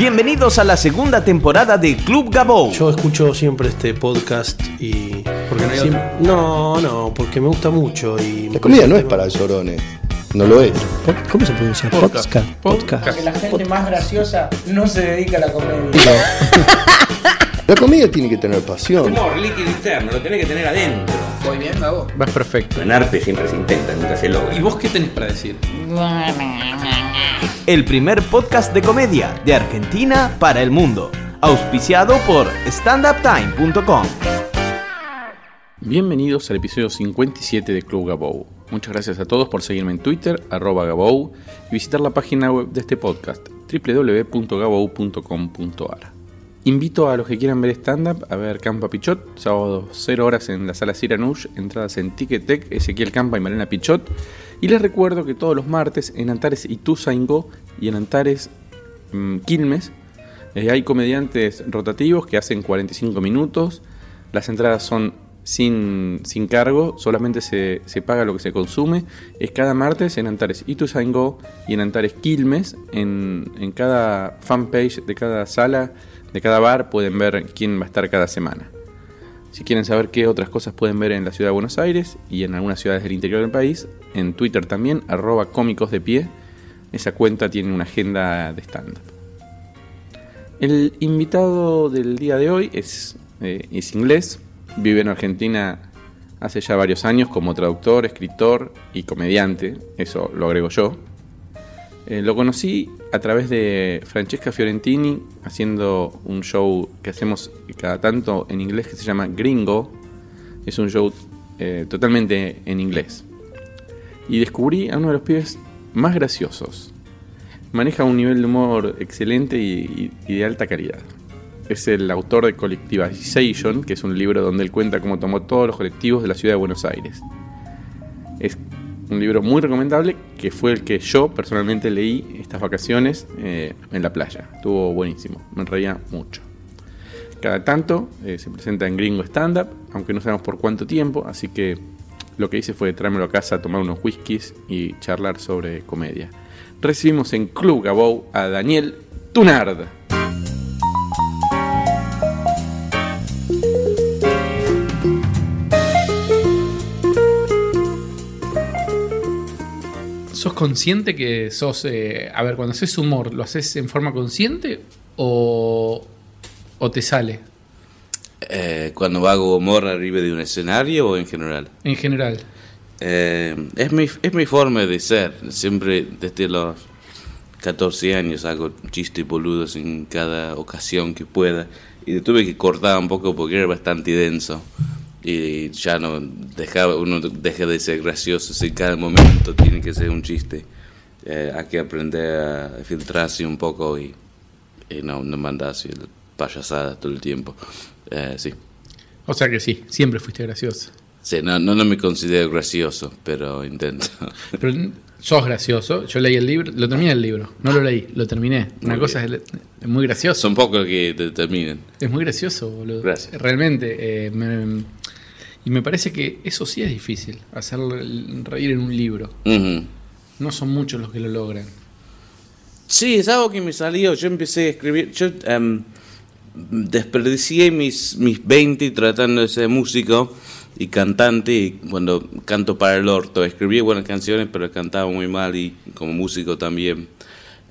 Bienvenidos a la segunda temporada de Club Gabou. Yo escucho siempre este podcast y. Porque no hay Siem- otro. no, no, porque me gusta mucho y. La comida no es para llorones. No lo es. ¿Cómo se pronuncia? Podcast. Podcast. Podcast. Que la gente más graciosa no se dedica a la comedia. La comida tiene que tener pasión. Humor líquido interno, lo tenés que tener adentro. Voy bien, Gabo. Vas perfecto. En arte siempre se intenta, nunca se logra. ¿Y vos qué tenés para decir? El primer podcast de comedia de Argentina para el mundo. Auspiciado por standuptime.com. Bienvenidos al episodio 57 de Club Gabou. Muchas gracias a todos por seguirme en Twitter, arroba Gabou, y visitar la página web de este podcast, www.gabou.com.ar. Invito a los que quieran ver stand-up a ver Campa Pichot, sábado 0 horas en la sala Siranush, entradas en Ticketek, Ezequiel Campa y Marina Pichot. Y les recuerdo que todos los martes en Antares Ituzaingó y en Antares mm, Quilmes eh, hay comediantes rotativos que hacen 45 minutos. Las entradas son sin, sin cargo, solamente se, se paga lo que se consume. Es cada martes en Antares Ituzaingó y en Antares Quilmes. En, en cada fanpage de cada sala, de cada bar, pueden ver quién va a estar cada semana. Si quieren saber qué otras cosas pueden ver en la ciudad de Buenos Aires y en algunas ciudades del interior del país, en Twitter también, arroba cómicos de pie. Esa cuenta tiene una agenda de stand-up. El invitado del día de hoy es, eh, es inglés, vive en Argentina hace ya varios años como traductor, escritor y comediante, eso lo agrego yo. Eh, lo conocí a través de Francesca Fiorentini haciendo un show que hacemos cada tanto en inglés que se llama Gringo. Es un show eh, totalmente en inglés. Y descubrí a uno de los pibes más graciosos. Maneja un nivel de humor excelente y, y- y de alta calidad. Es el autor de Collectivization, que es un libro donde él cuenta cómo tomó todos los colectivos de la ciudad de Buenos Aires. Es un libro muy recomendable que fue el que yo personalmente leí estas vacaciones eh, en la playa. Estuvo buenísimo, me reía mucho. Cada tanto eh, se presenta en Gringo Stand Up, aunque no sabemos por cuánto tiempo, así que lo que hice fue traérmelo a casa, tomar unos whiskies y charlar sobre comedia. Recibimos en Club Gabou a Daniel Tunard. ¿Sos consciente que sos... eh, a ver, cuando haces humor, ¿lo haces en forma consciente o, o te sale Eh, cuando hago humor arriba de un escenario o en general. en general? Eh, es, mi, es mi forma de ser. Siempre desde los 14 años hago chistes boludos en cada ocasión que pueda. Y tuve que cortar un poco porque era bastante denso. Y ya no dejaba, uno deja de ser gracioso si cada momento tiene que ser un chiste. Eh, hay que aprender a filtrarse un poco y, y no, no mandarse payasadas todo el tiempo. Eh, sí. O sea que sí, siempre fuiste gracioso. Sí, no, no, no me considero gracioso, pero intento. Pero sos gracioso. Yo leí el libro, lo terminé el libro. No lo leí, lo terminé. Una Muy cosa es, es muy gracioso. Son pocos que te terminen. Es muy gracioso, boludo. Gracias. Realmente. eh, me- y me parece que eso sí es difícil, hacer reír en un libro. No son muchos los que lo logran. Sí, es algo que me salió. Yo empecé a escribir. Yo em, desperdicié mis, mis 20 tratando de ser músico y cantante. Y cuando canto para el orto, escribí buenas canciones, pero cantaba muy mal y como músico también.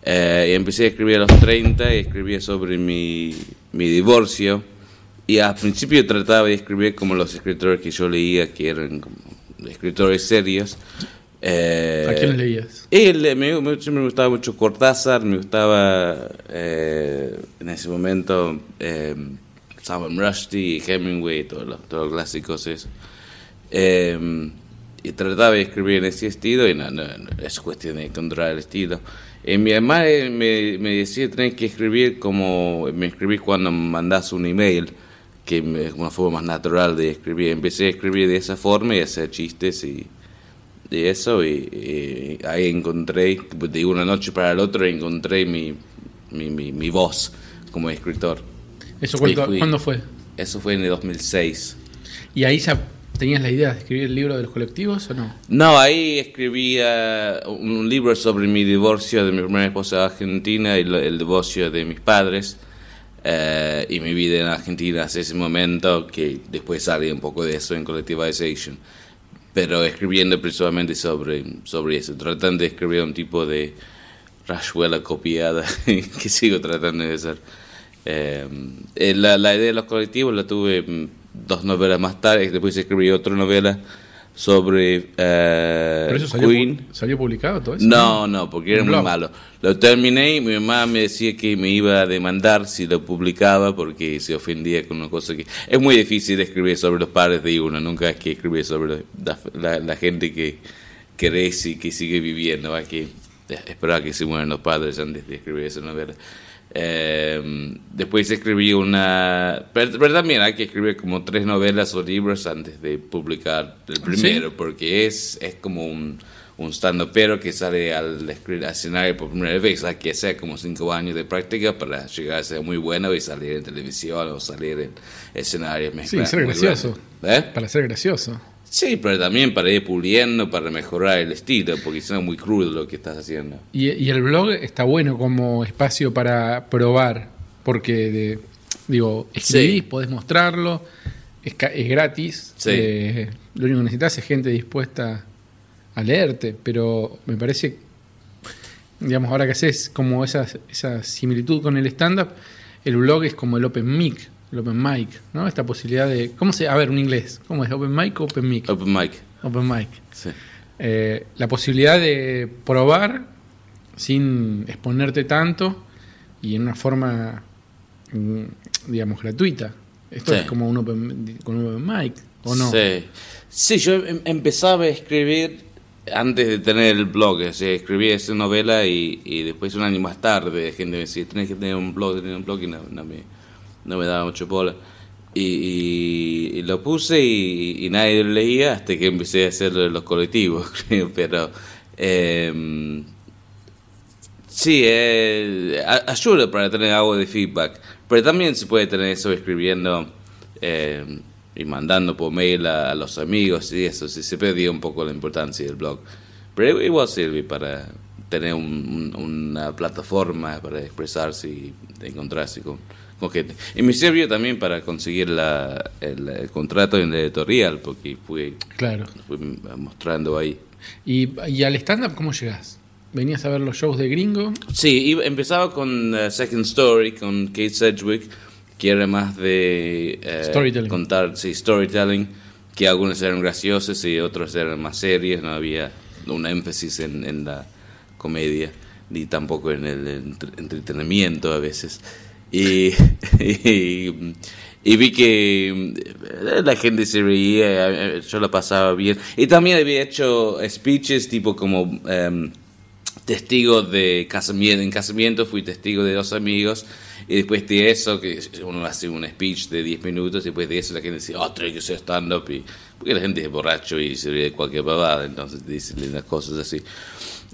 Eh, y empecé a escribir a los 30 y escribía sobre mi, mi divorcio. Y al principio trataba de escribir como los escritores que yo leía, que eran como escritores serios. Eh, ¿A quién leías? él, eh, me, me- siempre me gustaba mucho Cortázar, me gustaba eh, en ese momento eh, Salman Rushdie, Hemingway, todos los, todos los clásicos eso. Eh, y trataba de escribir en ese estilo y no, no, no, es cuestión de encontrar el estilo. Y mi mamá eh, me, me decía tenés que escribir como me escribí cuando mandas un email, que es una forma más natural de escribir. Empecé a escribir de esa forma y a hacer chistes y de eso y, y ahí encontré, de una noche para la otra encontré mi, mi, mi, mi voz como escritor. ¿Eso cuánto- fui- cuándo fue? Eso fue en el 2006. Y ahí ya ¿Tenías la idea de escribir el libro de los colectivos o no? No, ahí escribía un, libro sobre mi divorcio de mi primera esposa Argentina y el divorcio de mis padres eh, y mi vida en Argentina hasta ese momento, que después sale un poco de eso en Collectivization. Pero escribiendo principalmente sobre, sobre eso, tratando de escribir un tipo de rayuela copiada que sigo tratando de hacer. Eh, eh, la, la idea de los colectivos la tuve mm, dos novelas más tarde, después escribí otra novela sobre ¿Pero eso salió, Queen. salió publicado todo eso? No, no, porque era muy blog. malo. Lo terminé y mi mamá me decía que me iba a demandar si lo publicaba porque se ofendía con una cosa que... Es muy difícil escribir sobre los padres de uno, nunca es que escribir sobre la, la- la gente que crece y que sigue viviendo. Hay que esperar que se mueran los padres antes de escribir esa novela. Eh, después escribí una... También hay que escribir como tres novelas o libros antes de publicar el primero, porque es, es como un, un stand pero que sale al, al escenario por primera vez. Hay que hacer como cinco años de práctica para llegar a ser muy bueno y salir en televisión o salir en escenarios. Sí, ser gracioso. ¿Eh? Para ser gracioso. Sí, pero también para ir puliendo, para mejorar el estilo, porque es muy crudo lo que estás haciendo. Y, y el blog está bueno como espacio para probar, porque, de- digo, escribís, Sí. podés mostrarlo, es, es gratis, Sí. eh, lo único que necesitas es gente dispuesta a leerte, pero me parece, digamos, ahora que haces como esa, esa similitud con el stand-up, el blog es como el open mic, el open mic, ¿no? Esta posibilidad de, ¿cómo se, a ver, un inglés, ¿cómo es? ¿Open mic o open mic? Open mic. Open mic. Sí. Eh, la posibilidad de probar sin exponerte tanto y en una forma, mm, digamos, gratuita. Esto Sí. es como un open, con un open mic, ¿o no? Sí, sí yo em- empezaba a escribir antes de tener el blog, o sea, escribí esa novela y, y después un año más tarde gente me decía, tenés que tener un blog, tener un blog y no, no me, no me daba mucho bola. Y, lo puse y, nadie lo leía hasta que empecé a hacer lo de los colectivos, creo, pero... em, Sí, ayuda para tener algo de feedback, pero también se puede tener eso escribiendo eh, y mandando por mail a, a los amigos y eso, sí, se perdió un poco la importancia del blog, pero igual sirve para tener un- un- una plataforma para expresarse y encontrarse con, Y me sirvió también para conseguir la, el, el contrato en la editorial, porque fui, Claro. fui mostrando ahí. ¿Y, y al stand-up cómo llegás? ¿Venías a ver los shows de gringo? Sí, iba- empezaba con eh, Second Story, con Kate Sedgwick, que era más de eh, Storytelling. contar, sí, storytelling, que algunos eran graciosos y otros eran más serios, no había un énfasis en, en la comedia, ni tampoco en el entre- entretenimiento a veces. Y, y, y vi que eh, la gente se reía, yo la pasaba bien. Y también había hecho speeches tipo como... em, testigo de casamiento. En casamiento fui testigo de dos amigos. Y después de eso, que uno hace un speech de 10 minutos, después de eso la gente dice, oh, tiene que ser stand-up. Y, porque la gente es borracho y se ríe de cualquier babada, entonces dicen lindas cosas así.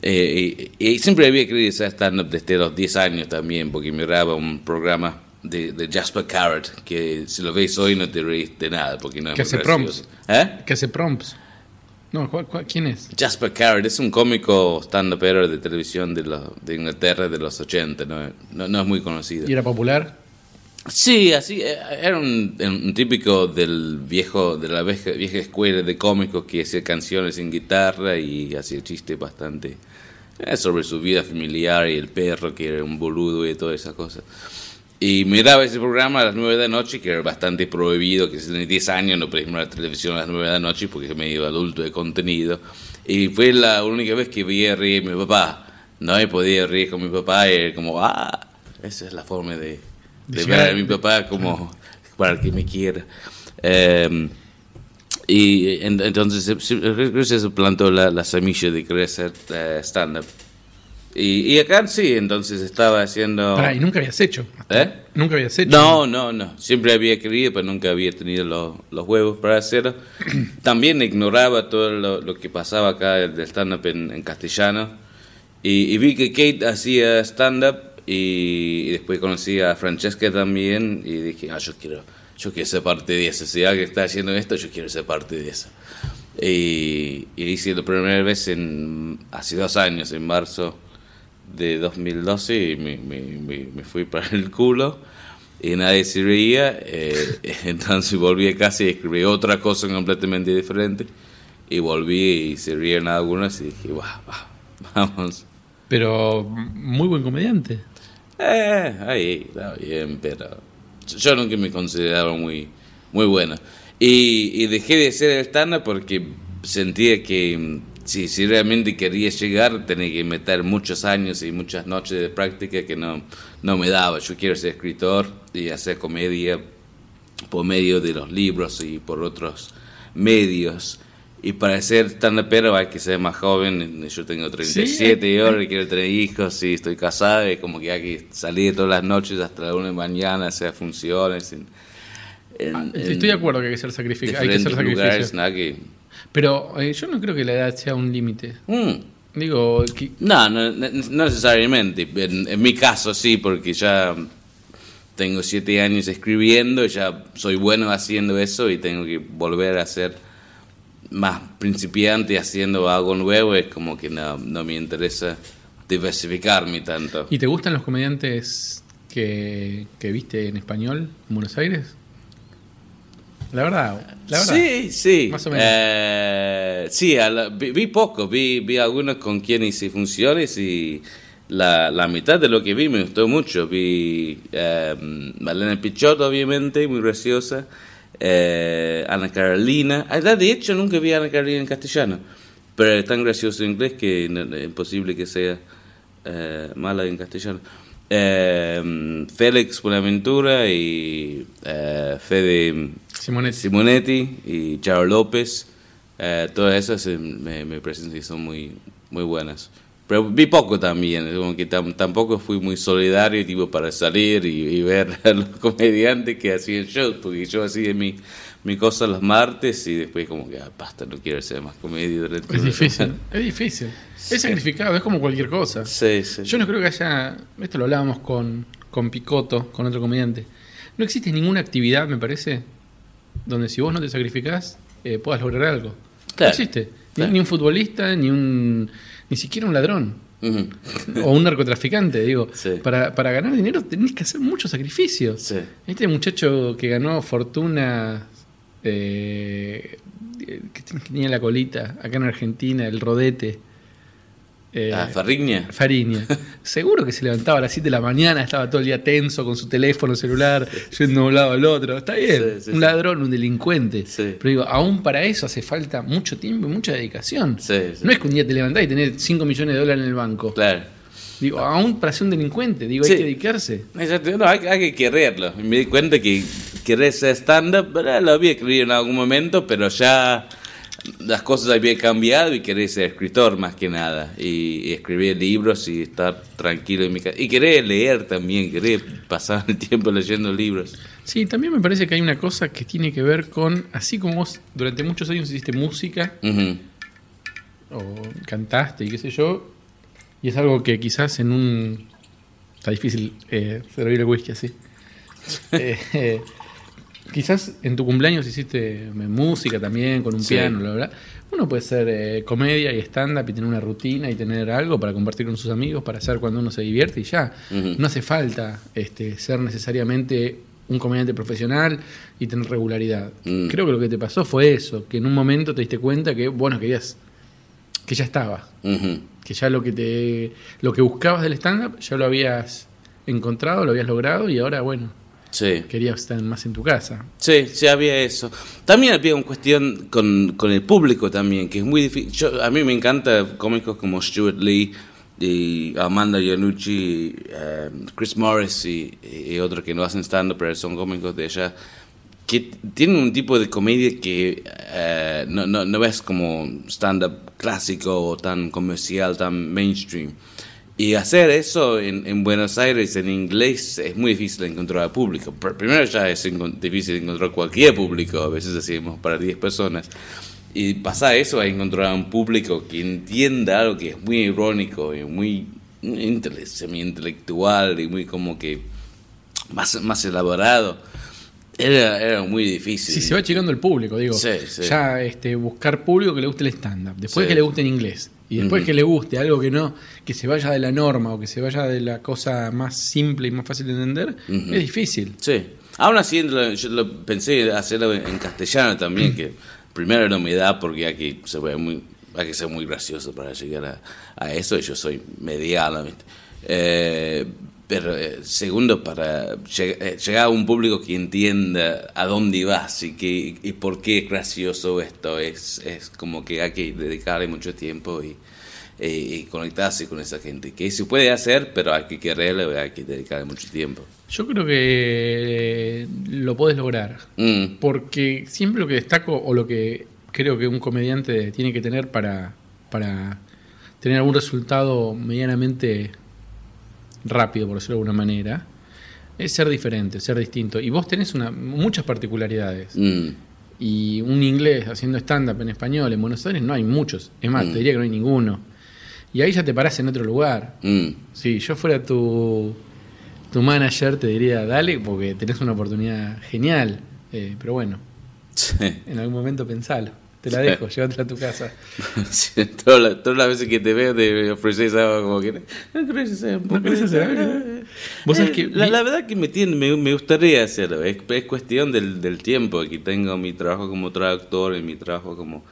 Eh, y, siempre había querido ser stand-up desde los 10 años también, porque miraba un programa de, de Jasper Carrot, que si lo ves hoy no te reís de nada, porque no es Que muy hace gracioso. prompts. ¿Eh? ¿Qué hace prompts? No, ¿cuál- cuál- quién es? Jasper Carrot es un cómico stand-upero de televisión de, los- de Inglaterra de los 80, no, no, no es muy conocido. ¿Y era popular? Sí, así, eh, era un, típico del viejo, de la vieja, escuela de cómicos que hacía canciones en guitarra y hacía chistes bastante eh, sobre su vida familiar y el perro que era un boludo y todas esas cosas. Y miraba ese programa a las 9 de la noche, que era bastante prohibido, que tenés 10 años no podías mirar la televisión a las 9 de la noche porque es medio adulto de contenido. Y fue la única vez que veía reír a mi papá. No y podía reír con mi papá y era como, ah, esa es la forma de, De ver a- mi papá como para que me quiera. Eh, y en- entonces se- plantó la, la semilla de hacer eh, stand-up. Y, y acá sí, entonces estaba haciendo... Pará, ¿y nunca habías hecho? ¿Eh? ¿Nunca habías hecho? No, no, no. Siempre había querido, pero nunca había tenido los, los huevos para hacerlo. También ignoraba todo lo, lo que pasaba acá del stand-up en, en castellano. Y, y vi que Kate hacía stand-up y, y después conocí a Francesca también y dije, ah, yo quiero yo quiero ser parte de eso. Si alguien está haciendo esto, yo quiero ser parte de eso. Y, y hice la primera vez en, hace dos años, en marzo de 2012, y me, me, me, me fui para el culo y nadie se reía. eh, entonces volví a casa y escribí otra cosa completamente diferente. Y volví y se rieron algunos y dije, "Buah, va, vamos. Pero muy buen comediante. Eh, ahí, está bien, pero yo nunca me consideraba muy, muy bueno. Y, dejé de hacer el stand porque sentía que mm, si, si realmente quería llegar tenía que meter muchos años y muchas noches de práctica que no, no me daba. Yo quiero ser escritor y hacer comedia por medio de los libros y por otros medios. Y para ser stand pero hay que ser más joven. Yo tengo 37 y ahora quiero tener hijos y estoy casado. Y como que hay que salir todas las noches hasta la una de la mañana, hacer funciones. En, en- Ah, en Estoy de acuerdo que hay que hacer sacrificios. Hay que hacer diferentes lugares, nada que- Pero eh, yo no creo que la edad sea un límite. Mm. Digo, que- No, no, no necesariamente. En, en mi caso sí, porque ya tengo siete años escribiendo, ya soy bueno haciendo eso y tengo que volver a ser más principiante haciendo algo nuevo. Es como que no, no me interesa diversificarme tanto. ¿Y te gustan los comediantes que, que viste en español en Buenos Aires? La verdad, la verdad. Sí, sí. Más o menos. Eh, sí, a la- vi, vi poco, vi, vi algunos con quienes hice funciones y la, la mitad de lo que vi me gustó mucho. Vi eh, Malena Pichot, obviamente, muy graciosa. Eh, Ana Carolina. Ah, De hecho, nunca vi a Ana Carolina en castellano, pero es tan gracioso en inglés que es imposible que sea eh, mala en castellano. Eh, Félix Buenaventura y eh, Fede Simonetti. Simonetti y Charo López, eh, todas esas eh, me, me parecen que son muy, muy buenas. Pero vi poco también, como que tam- tampoco fui muy solidario tipo para salir y, y ver a los comediantes que hacían shows, porque yo hacía mi, mi cosa los martes y después como que, ah, basta, no quiero hacer más comedia. durante Es difícil, es difícil. Es sacrificado, es como cualquier cosa. Sí, sí. Yo no creo que haya. Esto lo hablábamos con, con Picotto, con otro comediante. No existe ninguna actividad, me parece, donde si vos no te sacrificás, eh, puedas lograr algo. No Claro, existe. Ni- claro. Ni, un futbolista, ni un. Ni siquiera un ladrón. O un narcotraficante, digo. Sí. Para, para ganar dinero tenés que hacer muchos sacrificios. Sí. Este muchacho que ganó fortuna. eh, que tenía la colita acá en Argentina, el rodete. Eh, Ah, Farriña. Fariña. Seguro que se levantaba a las 7 de la mañana, estaba todo el día tenso con su teléfono celular, yendo de un lado al otro. Está bien, Sí, sí, un ladrón, un delincuente. Sí. Pero digo, aún para eso hace falta mucho tiempo y mucha dedicación. No es que un día te levantás y tenés 5 millones de dólares en el banco. Claro. Digo, aún para ser un delincuente, digo, hay que dedicarse. Exacto, no, hay, hay que quererlo. Me di cuenta que querer ser stand-up, lo había querido en algún momento, pero ya las cosas habían cambiado y quería ser escritor más que nada. Y, y escribir libros y estar tranquilo en mi casa. Y querer leer también, querer pasar el tiempo leyendo libros. Sí, también me parece que hay una cosa que tiene que ver con, así como vos durante muchos años hiciste música, Ujú. o cantaste y qué sé yo, y es algo que quizás en un... Está difícil eh, servir el whisky así. Eh, eh, quizás en tu cumpleaños hiciste música también, con un Sí. piano, bla, bla. Uno puede ser eh, comedia y stand-up y tener una rutina y tener algo para compartir con sus amigos, para hacer cuando uno se divierte y ya. No hace falta este, ser necesariamente un comediante profesional y tener regularidad. Mm. Creo que lo que te pasó fue eso, que en un momento te diste cuenta que, bueno, querías, que ya estaba, que ya lo que te, lo que buscabas del stand-up ya lo habías encontrado, lo habías logrado y ahora, bueno, Sí. querías estar más en tu casa. Sí, sí había eso. También había una cuestión con, con el público también, que es muy difícil. Yo, a mí me encanta cómicos como Stuart Lee y Amanda Iannucci, eh, Chris Morris y, y otros que no hacen stand-up, pero son cómicos de allá, que tienen un tipo de comedia que eh, no, no, no ves como stand-up clásico o tan comercial, tan mainstream. Y hacer eso en, en Buenos Aires en inglés es muy difícil encontrar público. Pr- Primero ya es difícil encontrar cualquier público, a veces hacemos para 10 personas. Y pasar eso a encontrar un público que entienda algo que es muy irónico y muy intele- semi-intelectual y muy como que más, más elaborado. Era, era muy difícil. Si se va achicando el público, digo. Sí, sí. Ya este, buscar público que le guste el stand-up. Después Sí. que le guste en inglés. Y después Ujú. que le guste algo que no, que se vaya de la norma o que se vaya de la cosa más simple y más fácil de entender, Ujú. es difícil. Sí. Aún así, yo lo pensé hacerlo en castellano también, que primero no me da porque hay que, se ve muy, hay que ser muy gracioso para llegar a, a eso, y yo soy mediano. Eh, pero eh, segundo, para lleg- eh, llegar a un público que entienda a dónde vas y, que, y por qué es gracioso esto, es, es como que hay que dedicarle mucho tiempo y, y- y conectarse con esa gente. Que se puede hacer, pero hay que quererlo y hay que dedicarle mucho tiempo. Yo creo que lo podés lograr. Mm. Porque siempre lo que destaco o lo que creo que un comediante tiene que tener para, para tener algún resultado medianamente rápido, por decirlo de alguna manera, es ser diferente, ser distinto. Y vos tenés una, muchas particularidades. Mm. Y un inglés haciendo stand-up en español en Buenos Aires no hay muchos. Es más, Mm. te diría que no hay ninguno. Y ahí ya te parás en otro lugar. Mm. Si yo fuera tu, tu manager, te diría, dale, porque tenés una oportunidad genial. Eh, pero bueno, Sí. en algún momento pensalo. Te la dejo, llévatela a tu casa. Todas, las, todas las veces que te veo te ofreces algo como que no hacer un poco querés de- hacer algo? Vos sabés Eh, que la, verdad que me, tiene, me, me gustaría hacerlo es, es cuestión del, del tiempo aquí tengo mi trabajo como traductor y mi trabajo como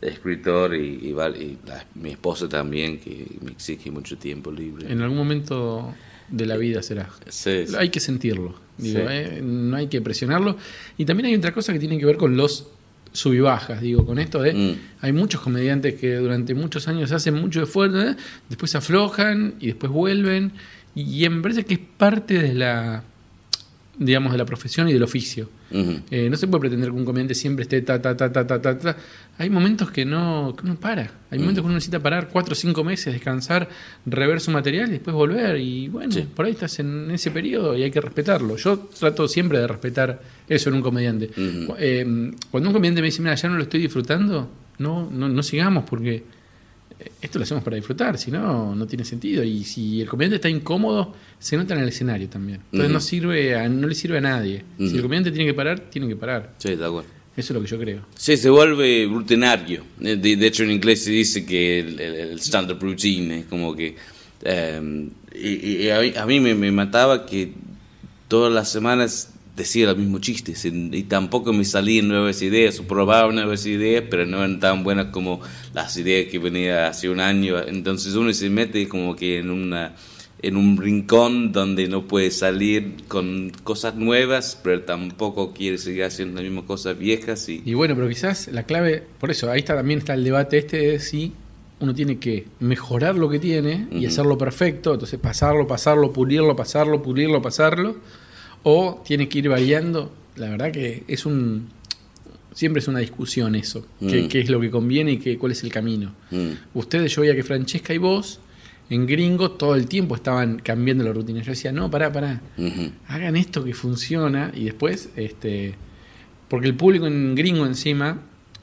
escritor y, y val- y la- mi esposa también que me exige mucho tiempo libre En algún momento de la vida será. Sí, sí. Hay que sentirlo, digo, Sí. eh, no hay que presionarlo. Y también hay otra cosa que tiene que ver con los sub y bajas, digo, con esto de... Mm. Hay muchos comediantes que durante muchos años hacen mucho esfuerzo, ¿eh? después se aflojan y después vuelven. Y, y me parece que es parte de la, digamos, de la profesión y del oficio. Eh, no se puede pretender que un comediante siempre esté ta, ta, ta, ta, ta, ta, ta. Hay momentos que no que uno para. Hay momentos que uno necesita parar cuatro o cinco meses, descansar, rever su material y después volver. Y bueno, Sí. por ahí estás en ese periodo y hay que respetarlo. Yo trato siempre de respetar eso en un comediante. Eh, cuando un comediante me dice, mira, ya no lo estoy disfrutando, no, no, no sigamos porque esto lo hacemos para disfrutar, si no, no tiene sentido. Y si el comediante está incómodo, se nota en el escenario también. Entonces Ujú. no sirve a- no le sirve a nadie. Si Ujú. el comediante tiene que parar, tiene que parar. sí, de acuerdo Eso es lo que yo creo. Sí, se vuelve rutinario. Eh, De, de hecho, en inglés se dice que el, el- el stand-up routine es como que... eh, y, y a mí, a mí me, me mataba que todas las semanas decía los mismos chistes y, tampoco me salían nuevas ideas o probaba nuevas ideas, pero no eran tan buenas como las ideas que venía hace un año. Entonces uno se mete como que en una en un rincón donde no puede salir con cosas nuevas, pero tampoco quiere seguir haciendo las mismas cosas viejas y Y bueno, pero quizás la clave, por eso, ahí está también está el debate este de si uno tiene que mejorar lo que tiene y hacerlo perfecto, entonces pasarlo, pasarlo, pulirlo, pasarlo, pulirlo, pasarlo, o tiene que ir variando. La verdad que es un siempre es una discusión eso, qué, Mm. qué es lo que conviene y qué, cuál es el camino. Mm. Ustedes, yo veía que Francesca y vos en Gringo todo el tiempo estaban cambiando la rutina. Yo decía, no, pará, pará, hagan esto que funciona y después, este, porque el público en gringo encima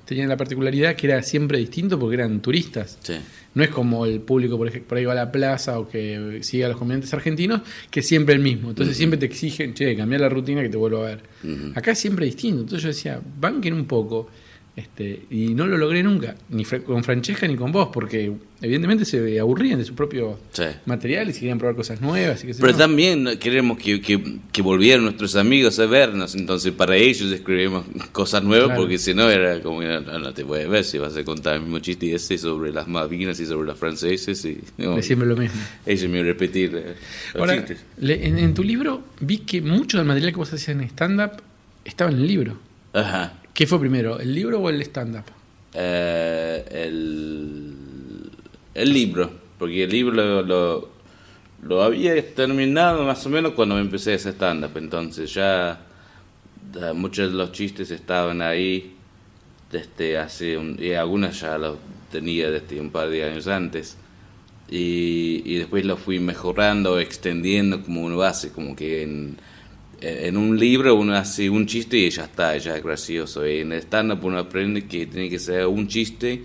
tenía la particularidad que era siempre distinto porque eran turistas. Sí. No es como el público por ejemplo, por ahí va a la plaza o que sigue a los comediantes argentinos, que es siempre el mismo. Entonces siempre te exigen, che, cambiar la rutina que te vuelvo a ver. Ujú. Acá es siempre distinto. Entonces yo decía, banquen un poco. Este, y no lo logré nunca, ni con Francesca ni con vos, porque evidentemente se aburrían de su propio Sí. material y se querían probar cosas nuevas. Y Pero también queremos que, que, que volvieran nuestros amigos a vernos, entonces para ellos escribimos cosas nuevas, Claro. porque si no era como que no, no te puedes ver si vas a contar el mismo chiste ese sobre las Malvinas y sobre los franceses y no, siempre lo mismo. ellos me repetir eh, Ahora, chistes. le- en, en tu libro vi que mucho del material que vos hacías en stand-up estaba en el libro. Ajá. ¿Qué fue primero, el libro o el stand-up? Eh, el, libro, porque el libro lo, había terminado más o menos cuando empecé hacer stand-up, entonces ya muchos de los chistes estaban ahí desde hace y algunas ya los tenía desde un par de años antes y, después lo fui mejorando, extendiendo como uno hace, como que en, en un libro uno hace un chiste y ya está, ya es gracioso. Y en el stand-up uno aprende que tiene que ser un chiste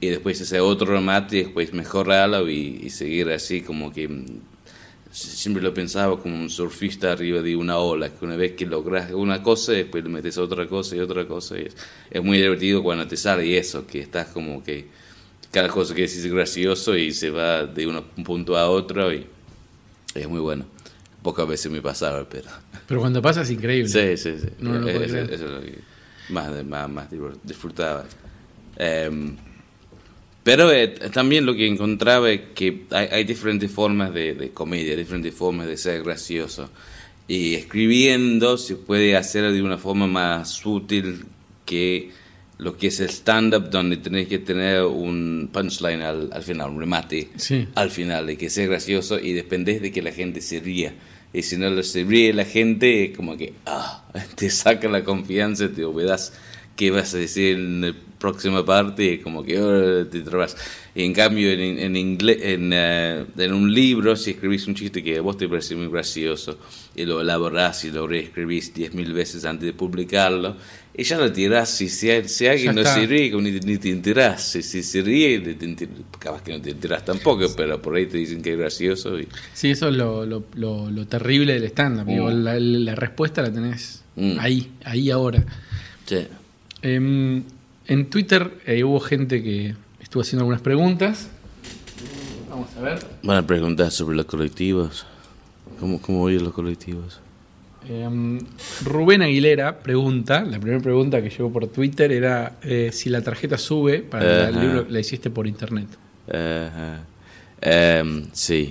y después hacer otro remate y después mejorarlo y, y seguir así como que mm, siempre lo pensaba como un surfista arriba de una ola, que una vez que logras una cosa, después le metes otra cosa y otra cosa. Y es, es muy divertido cuando te sale eso, que estás como que cada cosa que decís es gracioso y se va de un punto a otro y es muy bueno. Pocas veces me pasaba, pero... Pero cuando pasa es increíble. Sí, sí, sí. No lo puedo eso, es lo que más, más, más disfrutaba. Em, pero eh, también lo que encontraba es que hay, hay diferentes formas de, de comedia, diferentes formas de ser gracioso. Y escribiendo se puede hacer de una forma más sutil que lo que es el stand-up, donde tenés que tener un punchline al, al final, un remate Sí. al final, de que sea gracioso y dependés de que la gente se ría. Y si no se ríe la gente, como que ah, te saca la confianza, te olvidas qué vas a decir en la próxima parte, y como que oh, te trabas. Y en cambio, en, en, inglés, en, eh, en un libro, si escribís un chiste que a vos te parece muy gracioso y lo elaborás y lo reescribís 10.000 veces antes de publicarlo, y ya lo tirás. Si, si, si alguien no se ríe, ni, ni te enterás. Si, si se ríe, te capaz que no te enterás tampoco, pero por ahí te dicen que es gracioso. Y, Sí, eso es lo, lo, lo- lo terrible del stand-up. Mm. La, la respuesta la tenés Mm. ahí, ahí ahora. sí. Em, en Twitter eh, hubo gente que estuvo haciendo algunas preguntas. Vamos a ver. Van a preguntar sobre los colectivos. ¿Cómo, cómo oyen los colectivos? Em, Rubén Aguilera pregunta, la primera pregunta que llegó por Twitter era eh, si la tarjeta sube para el Ajá. libro la hiciste por internet. Ajá. Em, sí.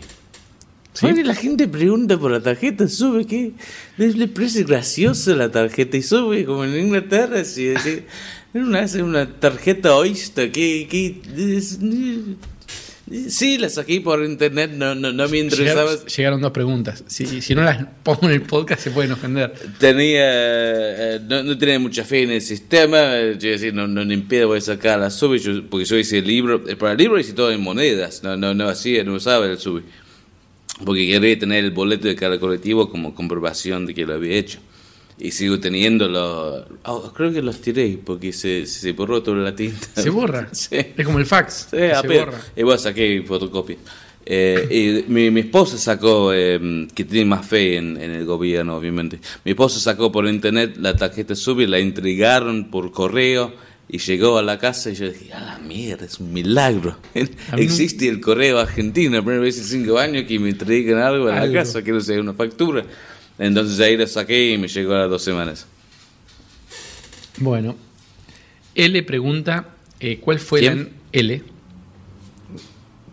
¿Sí? Oye, la gente pregunta por la tarjeta, sube, ¿qué? Les, parece gracioso la tarjeta y sube, como en Inglaterra, si si- una, una tarjeta Oyster, ¿qué? qué es- sí, la saqué por internet, no, no, no me interesaba. Llegaron, llegaron dos preguntas. Si, si no las pongo en el podcast se pueden ofender. Tenía, eh, no, no tenía mucha fe en el sistema, eh, yo decía, no, no ni pedo voy a sacar la sube, yo- porque yo hice el libro, para el libro hice todo en monedas, no, no, no hacía, no usaba el sube, porque quería tener el boleto de cada colectivo como comprobación de que lo había hecho. Y sigo teniéndolo, oh, creo que los tiré, porque se, se borró toda la tinta. ¿Se borra? Sí. Es como el fax. Sí, se pedo. borra. Igual saqué fotocopia. Eh, y mi, mi esposa sacó, eh, que tiene más fe en, en el gobierno, obviamente. Mi esposa sacó por internet la tarjeta sube, la entregaron por correo y llegó a la casa y yo dije, a la mierda, es un milagro. Existe el correo argentino, la primera vez en cinco años que me entregan algo a la Algo. casa, que no sea una factura. Entonces ahí la saqué y me llegó a las dos semanas. Bueno, L pregunta, eh, ¿cuál fue ¿Quién? la... L.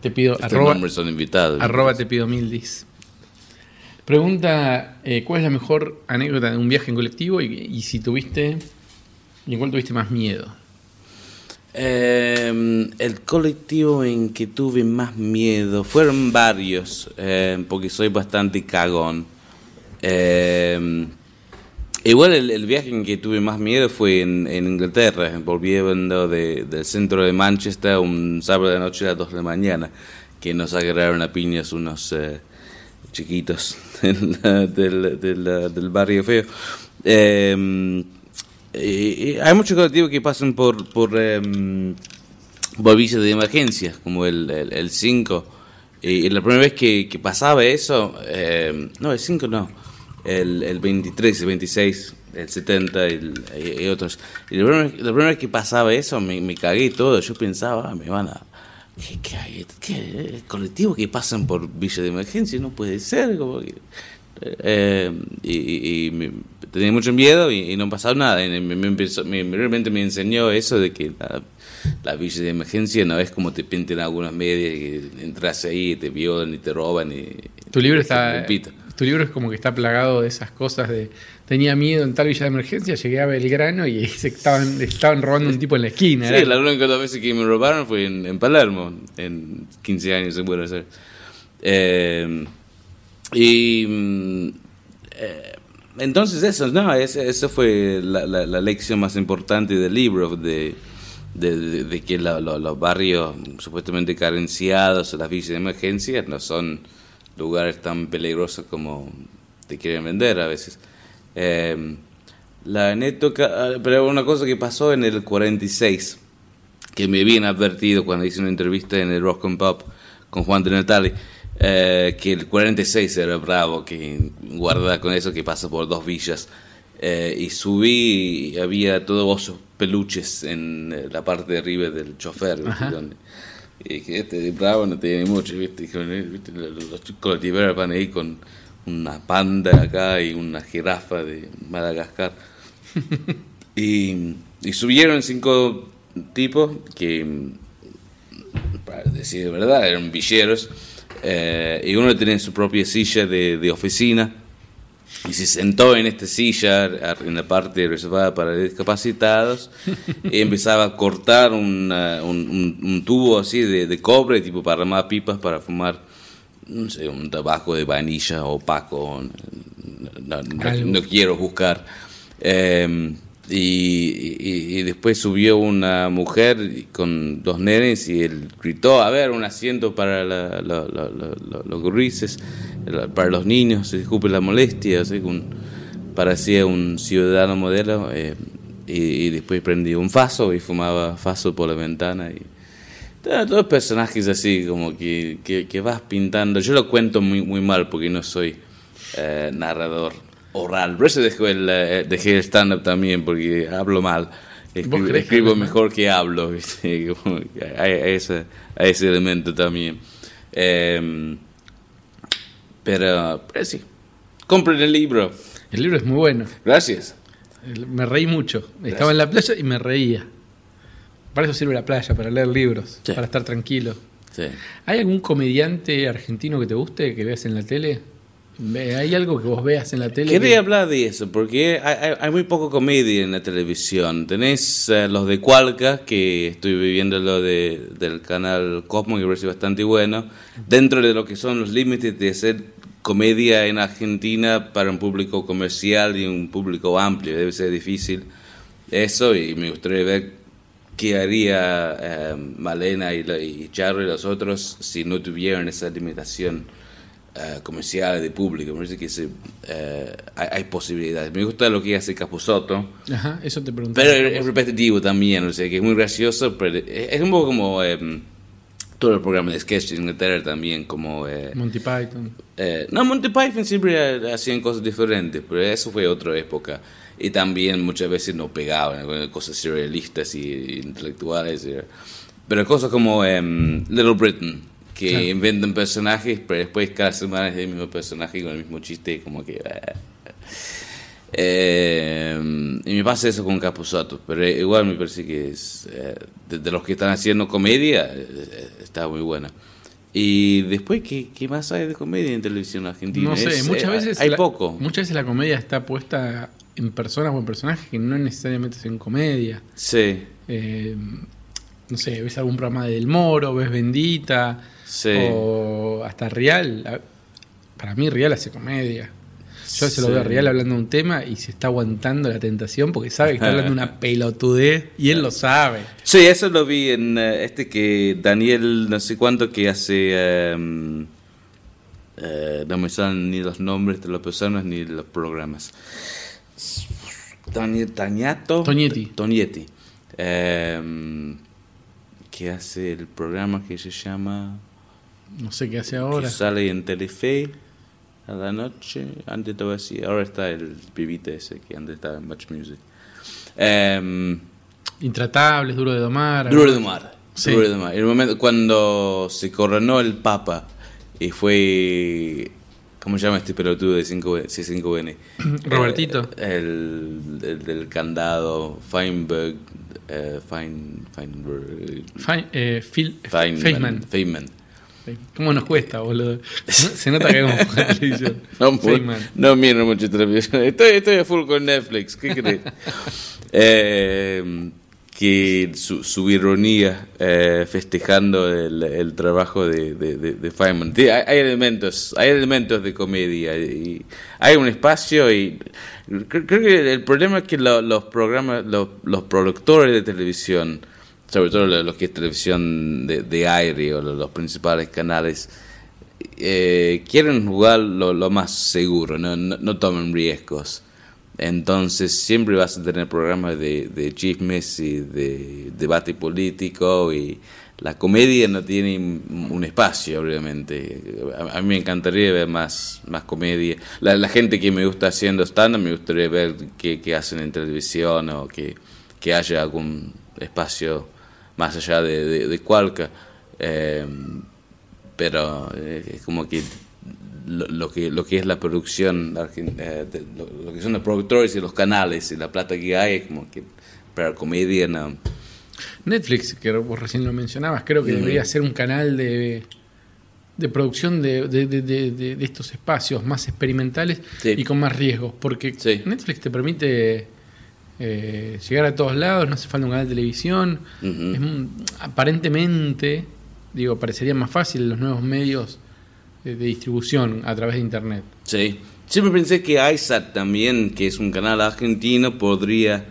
Te pido, Estos arroba, son invitados. arroba te pido mil dis. Pregunta, eh, ¿cuál es la mejor anécdota de un viaje en colectivo y, y si tuviste, y en cuál tuviste más miedo? Eh, el colectivo en que tuve más miedo fueron varios, eh, porque soy bastante cagón. Eh, igual el, el viaje en que tuve más miedo fue en, en Inglaterra, volviendo de- del centro de Manchester un sábado de noche a las 2 de la mañana, que nos agarraron a piñas unos eh, chiquitos del, del, del- del barrio feo. Eh, y- hay muchos colectivos que pasan por por, em, por visa de emergencia, como el, el, el 5. Y, la primera vez que, que pasaba eso, em, no, el 5 no, el, el 23, el 26, el 70 y, y- y otros. Y la primera, la primera vez que pasaba eso, me, me cagué todo. Yo pensaba, ah, me van a. ¿Qué, qué hay? ¿Qué? colectivos que pasan por villa de emergencia? No puede ser. Como que, eh, y, y- tenía mucho miedo y, y no pasaba nada. Y me, me empezó- me- me- realmente me enseñó eso de que la, la villa de emergencia no es como te pintan algunas medias que entras ahí y te violan y te roban. Y, Tu libro está. Tu libro es como que está plagado de esas cosas de tenía miedo en tal villa de emergencia, llegué a Belgrano y se estaban, estaban robando un tipo en la esquina. Sí, era- las únicas dos veces que me robaron fue en, en Palermo, en 15 años Buenos Aires. Eh, y mm, eh, entonces eso, no, eso fue la, la- la lección más importante del libro, de, de, de- de que la- lo- los barrios supuestamente carenciados, las villas de emergencia, no son lugares tan peligrosos como te quieren vender a veces. Eh, la anécdota, ah, pero una cosa que pasó en el 46, que me habían advertido cuando hice una entrevista en el Rock and Pop con Juan de Natale, eh, que el 46 era bravo, que guarda con eso que pasa por dos villas. Eh, y subí y había todos esos peluches en eh, la parte de arriba del chofer. Y dije, este de bravo no tiene mucho, ¿viste? ¿viste? Los, los colectiveros van ahí con una panda acá y una jirafa de Madagascar. y, y subieron cinco tipos que, para decir de verdad, eran villeros. eh, y uno tenía su propia silla de, de oficina y se sentó en esta silla en la parte reservada para discapacitados y empezaba a cortar una- un, un- un tubo así de, de cobre, tipo para armar pipas para fumar, no sé, un tabaco de vainilla opaco, no, no- no- Algo. no quiero buscar. Eh, y, después subió una mujer con dos nenes y él gritó, a ver, un asiento para la- la- la- los grises, para los niños, se disculpe la molestia, así un- parecía un ciudadano modelo. eh, y, después prendió un faso y fumaba faso por la ventana. Y, todos personajes así, como que, que, que vas pintando. Yo lo cuento muy, muy mal porque no soy eh, narrador oral. Por eso dejé el, eh, dejé el stand-up también, porque hablo mal. Escribo, que mejor que hablo. ¿viste? Hay, ese, hay ese elemento también. Eh, pero, pero sí, compren el libro. El libro es muy bueno. Gracias. Me reí mucho. Estaba en la playa y me reía. Para eso sirve la playa, para leer libros, Sí. para estar tranquilo. Sí. ¿Hay algún comediante argentino que te guste, que veas en la tele? ¿Hay algo que vos veas en la tele? Quería que- hablar de eso, porque hay, hay- muy poco comedia en la televisión. Tenés eh, los de Cualca, que estoy viviendo lo de, del canal Cosmo, que parece bastante bueno, dentro de lo que son los límites de hacer comedia en Argentina para un público comercial y un público amplio. Debe ser difícil eso, y me gustaría ver qué haría eh, Malena y, y Charro y los otros si no tuvieran esa limitación eh, comercial de público. Me parece que se, eh, hay, hay posibilidades. Me gusta lo que hace Capusotto, Ajá, eso te preguntaba. pero es repetitivo también, o sea, que es muy gracioso, pero es un poco como eh, todo el programa de sketch de Inglaterra también, como... eh, Monty Python. eh, no, Monty Python siempre ha- hacían cosas diferentes, pero eso fue otra época. Y también muchas veces no pegaban cosas surrealistas y, y intelectuales. eh. Pero cosas como em, Little Britain, que Claro. inventan personajes, pero después cada semana es el mismo personaje con el mismo chiste, como que... eh. Eh, y me pasa eso con Capusotto, pero igual me parece que es eh, de, de los que están haciendo comedia eh, está muy buena. Y después, ¿qué, qué más hay de comedia en televisión argentina? No sé, Es, muchas eh, veces. hay la, poco. Muchas veces la comedia está puesta en personas o en personajes que no necesariamente son comedia. Sí, Eh, no sé, ves algún programa de Del Moro, ves Bendita, sí. o hasta Real. Para mí, Real hace comedia. Yo se lo veo a. Real hablando de un tema y se está aguantando la tentación porque sabe que está hablando de una pelotudez y él lo sabe. Sí, eso lo vi en eh, este que Daniel, no sé cuánto, que hace. eh, eh, no me salen ni los nombres de las personas ni los programas. Tani- Tañato. Tonietti. Tonietti. eh, que hace el programa que se llama. No sé qué hace que ahora. sale en Telefe a la noche. Antes estaba así. Ahora está el pibite ese que antes estaba en Much Music. Eh, Intratables, duro de domar. Duro de domar. Sí. Duro de domar. El momento cuando se coronó el Papa y fue. ¿Cómo se llama este pelotudo de 5 C5N? Robertito. Eh, el, el del candado, Feinberg. eh, Fein, Feinberg. Fe- eh, Phil. Feynman. Feynman. ¿Cómo nos cuesta, boludo? Se nota que vemos televisión. No, mu- Feynman. no miro mucho televisión. Estoy, estoy a full con Netflix. ¿Qué crees? Eh, que su, su ironía eh, festejando el, el trabajo de, de, de- de Feynman. Sí, Hay, hay elementos, hay elementos de comedia y hay un espacio y creo, creo que el problema es que lo- los programas, los, los productores de televisión, sobre todo los que es televisión de, de aire o los, principales canales, eh, quieren jugar lo, lo más seguro, no, no, tomen riesgos. Entonces siempre vas a tener programas de, de chismes y de debate político y la comedia no tiene un espacio, obviamente. A, a mí me encantaría ver más, más comedia. La, la gente que me gusta haciendo stand-up, me gustaría ver qué, qué hacen en televisión o que, que haya algún espacio más allá de, de, de Cualca. Eh, pero eh, es como que lo, lo que lo que es la producción, eh, de- lo, lo que son los productores y los canales y la plata que hay, es como que para comedia no. Netflix, que vos recién lo mencionabas, creo que debería ser un canal de, de producción de, de- de- de- de- de estos espacios más experimentales Sí. y con más riesgos, porque Sí. Netflix te permite eh, llegar a todos lados, no hace falta un canal de televisión, Ujú. es un- aparentemente, digo, parecería más fácil los nuevos medios de, de distribución a través de Internet. Sí. Siempre pensé que ISAT también, que es un canal argentino, podría,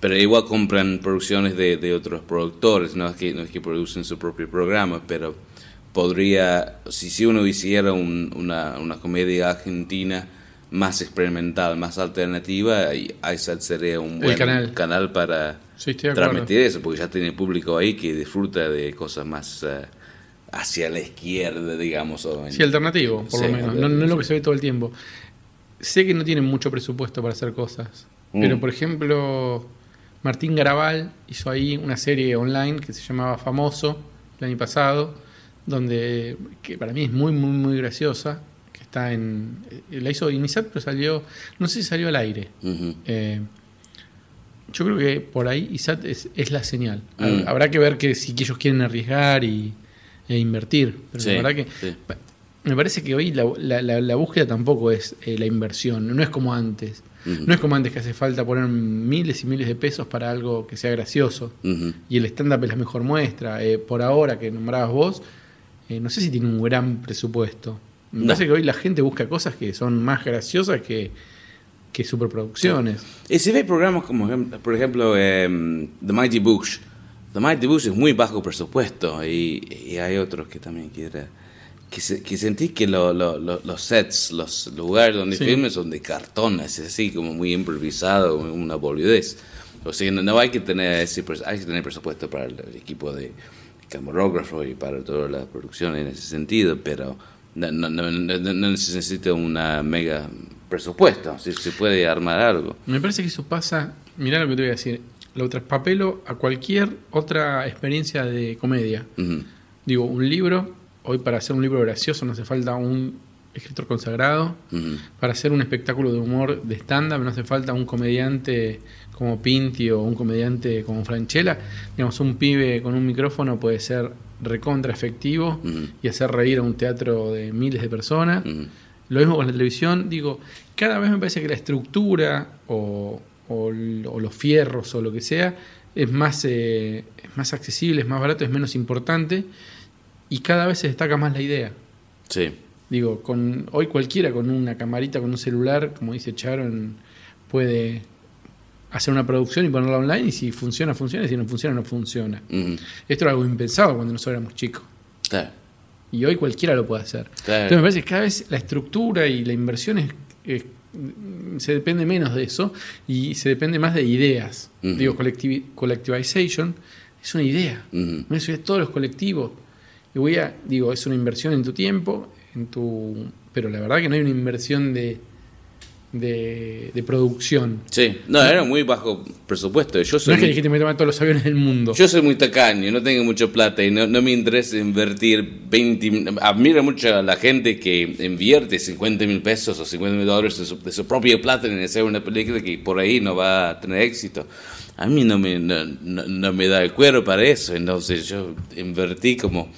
pero igual compran producciones de, de otros productores, no es, que, no es que producen su propio programa, pero podría, si, si uno hiciera un- una, una comedia argentina más experimental, más alternativa, y ISAT sería un buen canal. canal para Sí, transmitir eso, porque ya tiene público ahí que disfruta de cosas más eh, hacia la izquierda, digamos. O en- Sí, alternativo, por Sí, lo menos. No, no es lo que se ve todo el tiempo. Sé que no tienen mucho presupuesto para hacer cosas. Mm. Pero, por ejemplo, Martín Garabal hizo ahí una serie online que se llamaba Famoso el año pasado, donde que para mí es muy, muy, muy graciosa. Está en. eh, La hizo Inisat, pero salió. No sé si salió al aire. Eh, yo creo que por ahí ISAT es, es la señal. Mm. Habrá que ver que si que ellos quieren arriesgar y, e invertir. Pero Sí, la verdad que sí. me parece que hoy la, la- la- la búsqueda tampoco es eh, la inversión, no es como antes. No es como antes que hace falta poner miles y miles de pesos para algo que sea gracioso. Y el stand-up es la mejor muestra. Eh, por ahora que nombrabas vos, no sé si tiene un gran presupuesto. Me No. parece que hoy la gente busca cosas que son más graciosas que, que superproducciones. Y si ve programas como, por ejemplo, em, The Mighty Bush. The Mighty Bush es muy bajo presupuesto y, y hay otros que también quiera que, se- que sentís que lo- lo- lo- los sets, los lugares donde Sí. filmes son de cartón, es así como muy improvisado, una boludez. O sea, no, no hay que tener ese hay que tener presupuesto para el, equipo de camarógrafo y para toda la producción en ese sentido, pero no, no, no, no- no se necesita una mega presupuesto, si se puede armar algo. Me parece que eso pasa, mirá lo que te voy a decir, lo traspapelo a cualquier otra experiencia de comedia. Digo, un libro, hoy para hacer un libro gracioso no hace falta un escritor consagrado, para hacer un espectáculo de humor de stand-up no hace falta un comediante como Pinti o un comediante como Franchella. Digamos, un pibe con un micrófono puede ser recontra efectivo y hacer reír a un teatro de miles de personas. Lo mismo con la televisión, digo, cada vez me parece que la estructura o, o l- o los fierros o lo que sea es más, eh, es más accesible, es más barato, es menos importante y cada vez se destaca más la idea. Sí. Digo, con hoy cualquiera con una camarita, con un celular, como dice Charon, puede hacer una producción y ponerla online y si funciona, funciona y si no funciona, no funciona. Esto era algo impensado cuando nosotros éramos chicos Claro. y hoy cualquiera lo puede hacer. Claro. Entonces me parece que cada vez la estructura y la inversión es, es- se depende menos de eso y se depende más de ideas. Digo, collectiv- collectivization es una idea. Eso es todos los colectivos. Y voy a, digo, es una inversión en tu tiempo, en tu, pero la verdad que no hay una inversión de, de, de producción. Sí. No, era muy bajo presupuesto. Yo No soy, es que dijiste me toman todos los aviones del mundo. yo soy muy tacaño, no tengo mucha plata y no, no me interesa invertir 20... Admiro mucho a la gente que invierte 50 mil pesos o 50 mil dólares de su, de su propia plata en hacer una película que por ahí no va a tener éxito. A mí no me, no, no- no me da el cuero para eso, entonces yo invertí como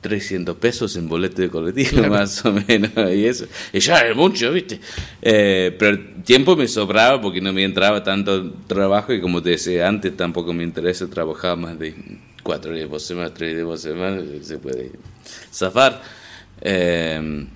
300 pesos en boleto de colectivo, más o menos, y eso. Y ya es mucho, ¿viste? Eh, pero el tiempo me sobraba porque no me entraba tanto trabajo y como te decía antes, tampoco me interesa trabajar más de cuatro días por semana, tres días por semana, se puede zafar. Eh,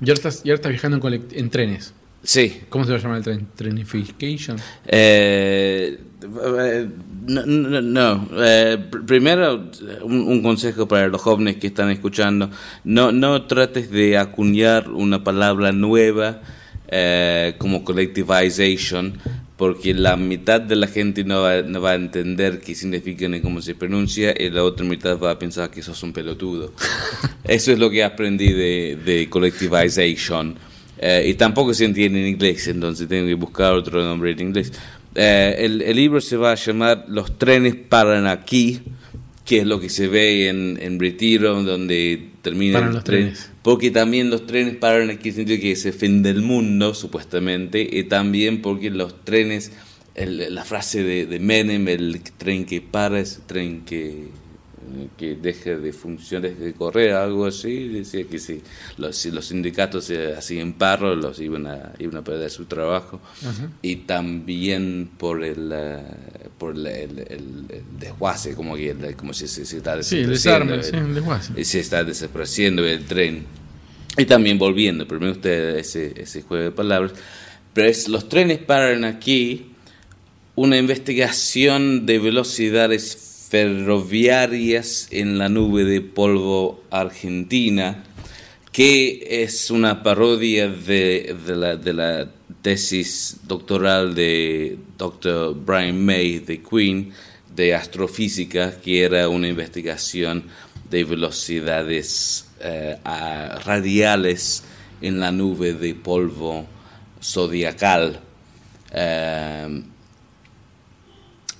Y ahora estás, y ahora estás viajando en, en trenes. Sí, ¿Cómo se va a llamar el tren? Trenification. Eh, eh, no, no, no. Eh, pr- primero, un, un consejo para los jóvenes que están escuchando, no, no trates de acuñar una palabra nueva eh, como collectivization, porque la mitad de la gente no va, no va a entender qué significa ni cómo se pronuncia y la otra mitad va a pensar que sos un pelotudo. Eso es lo que aprendí de, de collectivization. Eh, y tampoco se entiende en inglés, entonces tengo que buscar otro nombre en inglés. Eh, el, el libro se va a llamar Los trenes paran aquí, que es lo que se ve en, en Retiro, donde terminan Paran los trenes. Porque también los trenes paran aquí, el sentido que se fin del mundo, supuestamente, y también porque los trenes, el- la frase de, de Menem, el tren que para es tren que, que deja de funciones de correr, algo así, decía que si los, si los sindicatos se hacían paro, los iban a, iban a perder su trabajo. Y también por el eh, por el, el, el- el desguace como que el- como si se, se está Sí, el desapareciendo desarme, sí, desguace. y se está desapareciendo el tren. Y también volviendo pero me gusta ese, ese juego de palabras pero es los trenes paran aquí una investigación de velocidades ferroviarias en la nube de polvo argentina que es una parodia de, la, de la tesis doctoral de Dr. Brian May de Queen de astrofísica, que era una investigación de velocidades eh, radiales en la nube de polvo zodiacal. Eh,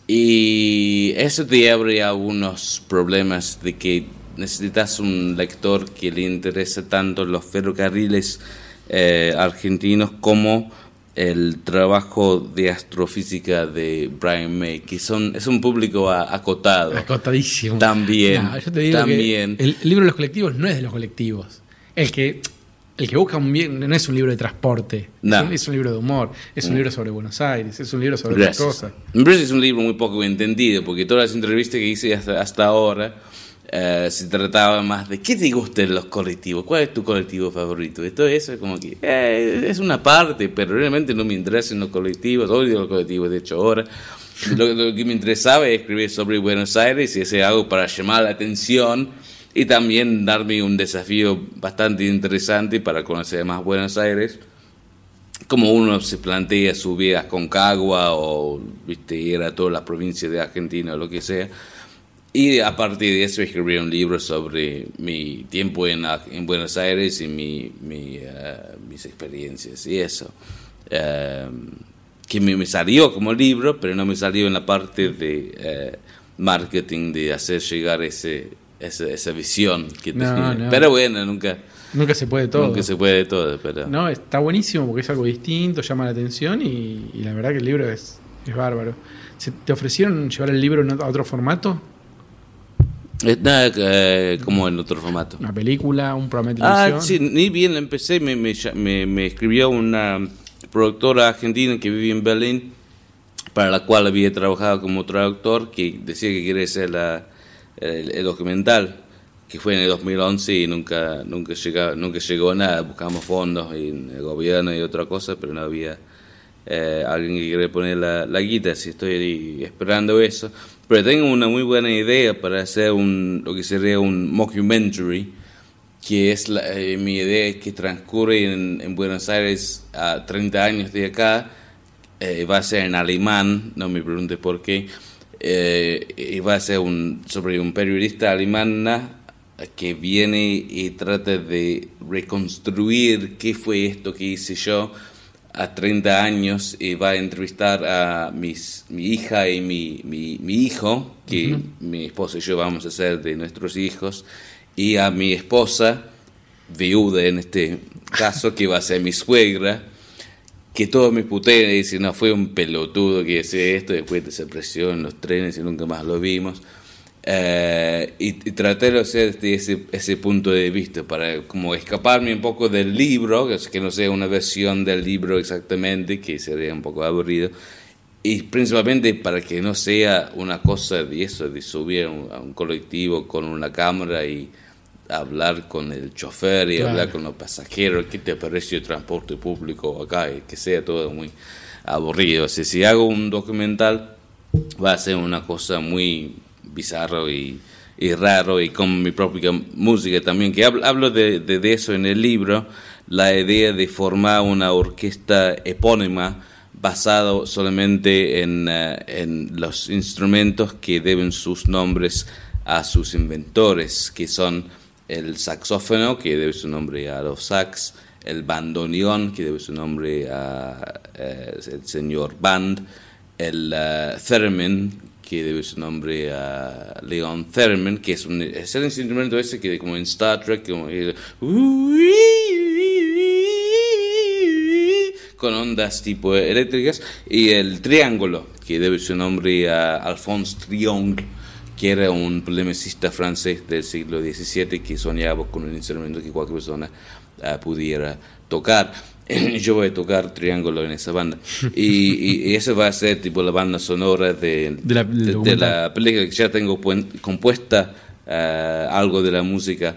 y eso te abre algunos problemas de que necesitas un lector que le interese tanto los ferrocarriles eh, argentinos como el trabajo de astrofísica de Brian May, que son, es un público a- acotado. Acotadísimo. También, No, yo te digo que también. el, el libro de los colectivos no es de los colectivos. El que, el que busca un bien no es un libro de transporte. No. Es, un, es un libro de humor. Es un Mm. libro sobre Buenos Aires. Es un libro sobre otras cosas. Me parece que es un libro muy poco entendido, porque todas las entrevistas que hice hasta, hasta ahora eh, se trataba más de qué te gusta de los colectivos, cuál es tu colectivo favorito. Y todo eso es como que eh, es una parte, pero realmente no me interesan los colectivos, odio los colectivos, de hecho ahora. Lo, lo que me interesaba es escribir sobre Buenos Aires y hacer algo para llamar la atención y también darme un desafío bastante interesante para conocer más Buenos Aires como uno se plantea subir a Concagua o viste, ir a todas las provincias de Argentina o lo que sea. Y a partir de eso escribí un libro sobre mi tiempo en, en Buenos Aires y mi, mi, eh, mis experiencias y eso. Eh, que me, me salió como libro, pero no me salió en la parte de eh, marketing, de hacer llegar ese, ese- esa visión. Que No, tenía. no. Pero bueno, nunca, Nunca se puede todo. nunca se puede todo. Pero... No, está buenísimo porque es algo distinto, llama la atención y, y la verdad que el libro es, es bárbaro. ¿Se- ¿Te ofrecieron llevar el libro a otro formato? Es nada eh, como en otro formato. ¿Una película? ¿Un programa de Ah, televisión? sí, ni bien empecé, me, me, me- me escribió una productora argentina que vive en Berlín, para la cual había trabajado como traductor, que decía que quería hacer la, el, documental, que fue en el 2011 y nunca, nunca, llegó, nunca llegó a nada. Buscamos fondos en el gobierno y otra cosa, pero no había eh, alguien que quiere poner la, la guita, si estoy esperando eso. Pero tengo una muy buena idea para hacer un, lo que sería un mockumentary, que es la- eh, mi idea que transcurre en, en Buenos Aires a 30 años de acá, eh, va a ser en alemán, no me pregunte por qué, eh, va a ser un, sobre un periodista alemana que viene y trata de reconstruir qué fue esto que hice yo a 30 años y va a entrevistar a mis, mi hija y mi, mi, mi hijo, que mi esposa y yo vamos a ser de nuestros hijos, y a mi esposa, viuda en este caso, que va a ser mi suegra, que todos me putean y dicen, no, fue un pelotudo que hace esto, después desapareció en los trenes y nunca más lo vimos. Eh, y, y traté de hacer desde ese, ese punto de vista para como escaparme un poco del libro, que no sea una versión del libro exactamente, que sería un poco aburrido, y principalmente para que no sea una cosa de eso, de subir a un, a un colectivo con una cámara y hablar con el chofer y Claro. hablar con los pasajeros, ¿qué te parece el transporte público acá? Y que sea todo muy aburrido. O sea, si hago un documental, va a ser una cosa muy bizarro y, y raro y con mi propia música también, que hablo, hablo de, de- de eso en el libro, la idea de formar una orquesta epónima basado solamente en, eh, en los instrumentos que deben sus nombres a sus inventores, que son el saxófono, que debe su nombre a los sax, el bandoneón, que debe su nombre a eh, el señor Band, el eh, theremin, que debe su nombre a Leon Theremin, que es, un, el instrumento ese que como en Star Trek, como, con ondas tipo eléctricas, y el triángulo, que debe su nombre a Alphonse Triangle, que era un polemicista francés del siglo XVII que soñaba con un instrumento que cualquier persona ah, pudiera tocar. Yo voy a tocar triángulo en esa banda. Y, y, eso va a ser tipo la banda sonora de, De la- de- de la película que ya tengo compuesta ah, algo de la música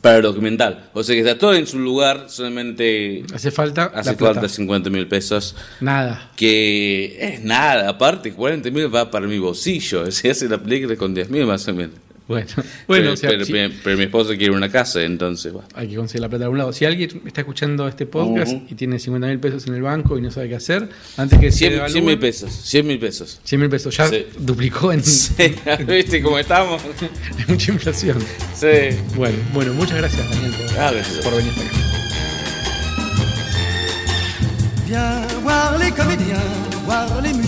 para el documental. O sea que está todo en su lugar, solamente Hace falta hace la plata. falta 50 mil pesos. Nada. Que es nada, aparte 40 mil va para mi bolsillo. Si hace la película con 10 mil más o menos. Bueno, bueno pero, o sea, pero- si- pero- pero mi esposa quiere una casa, entonces va. hay que conseguir la plata de algún lado. Si alguien está escuchando este podcast Ujú. y tiene 50 mil pesos en el banco y no sabe qué hacer, antes que se 100 devalúe, mil pesos, 100 mil pesos. 100 mil pesos ya Sí. duplicó en ¿Viste cómo estamos? hay mucha inflación. Sí. Bueno, bueno, muchas gracias Daniel por, Ah, gracias. por venir hasta acá. Viens voir les comédiens, voir les musiciens,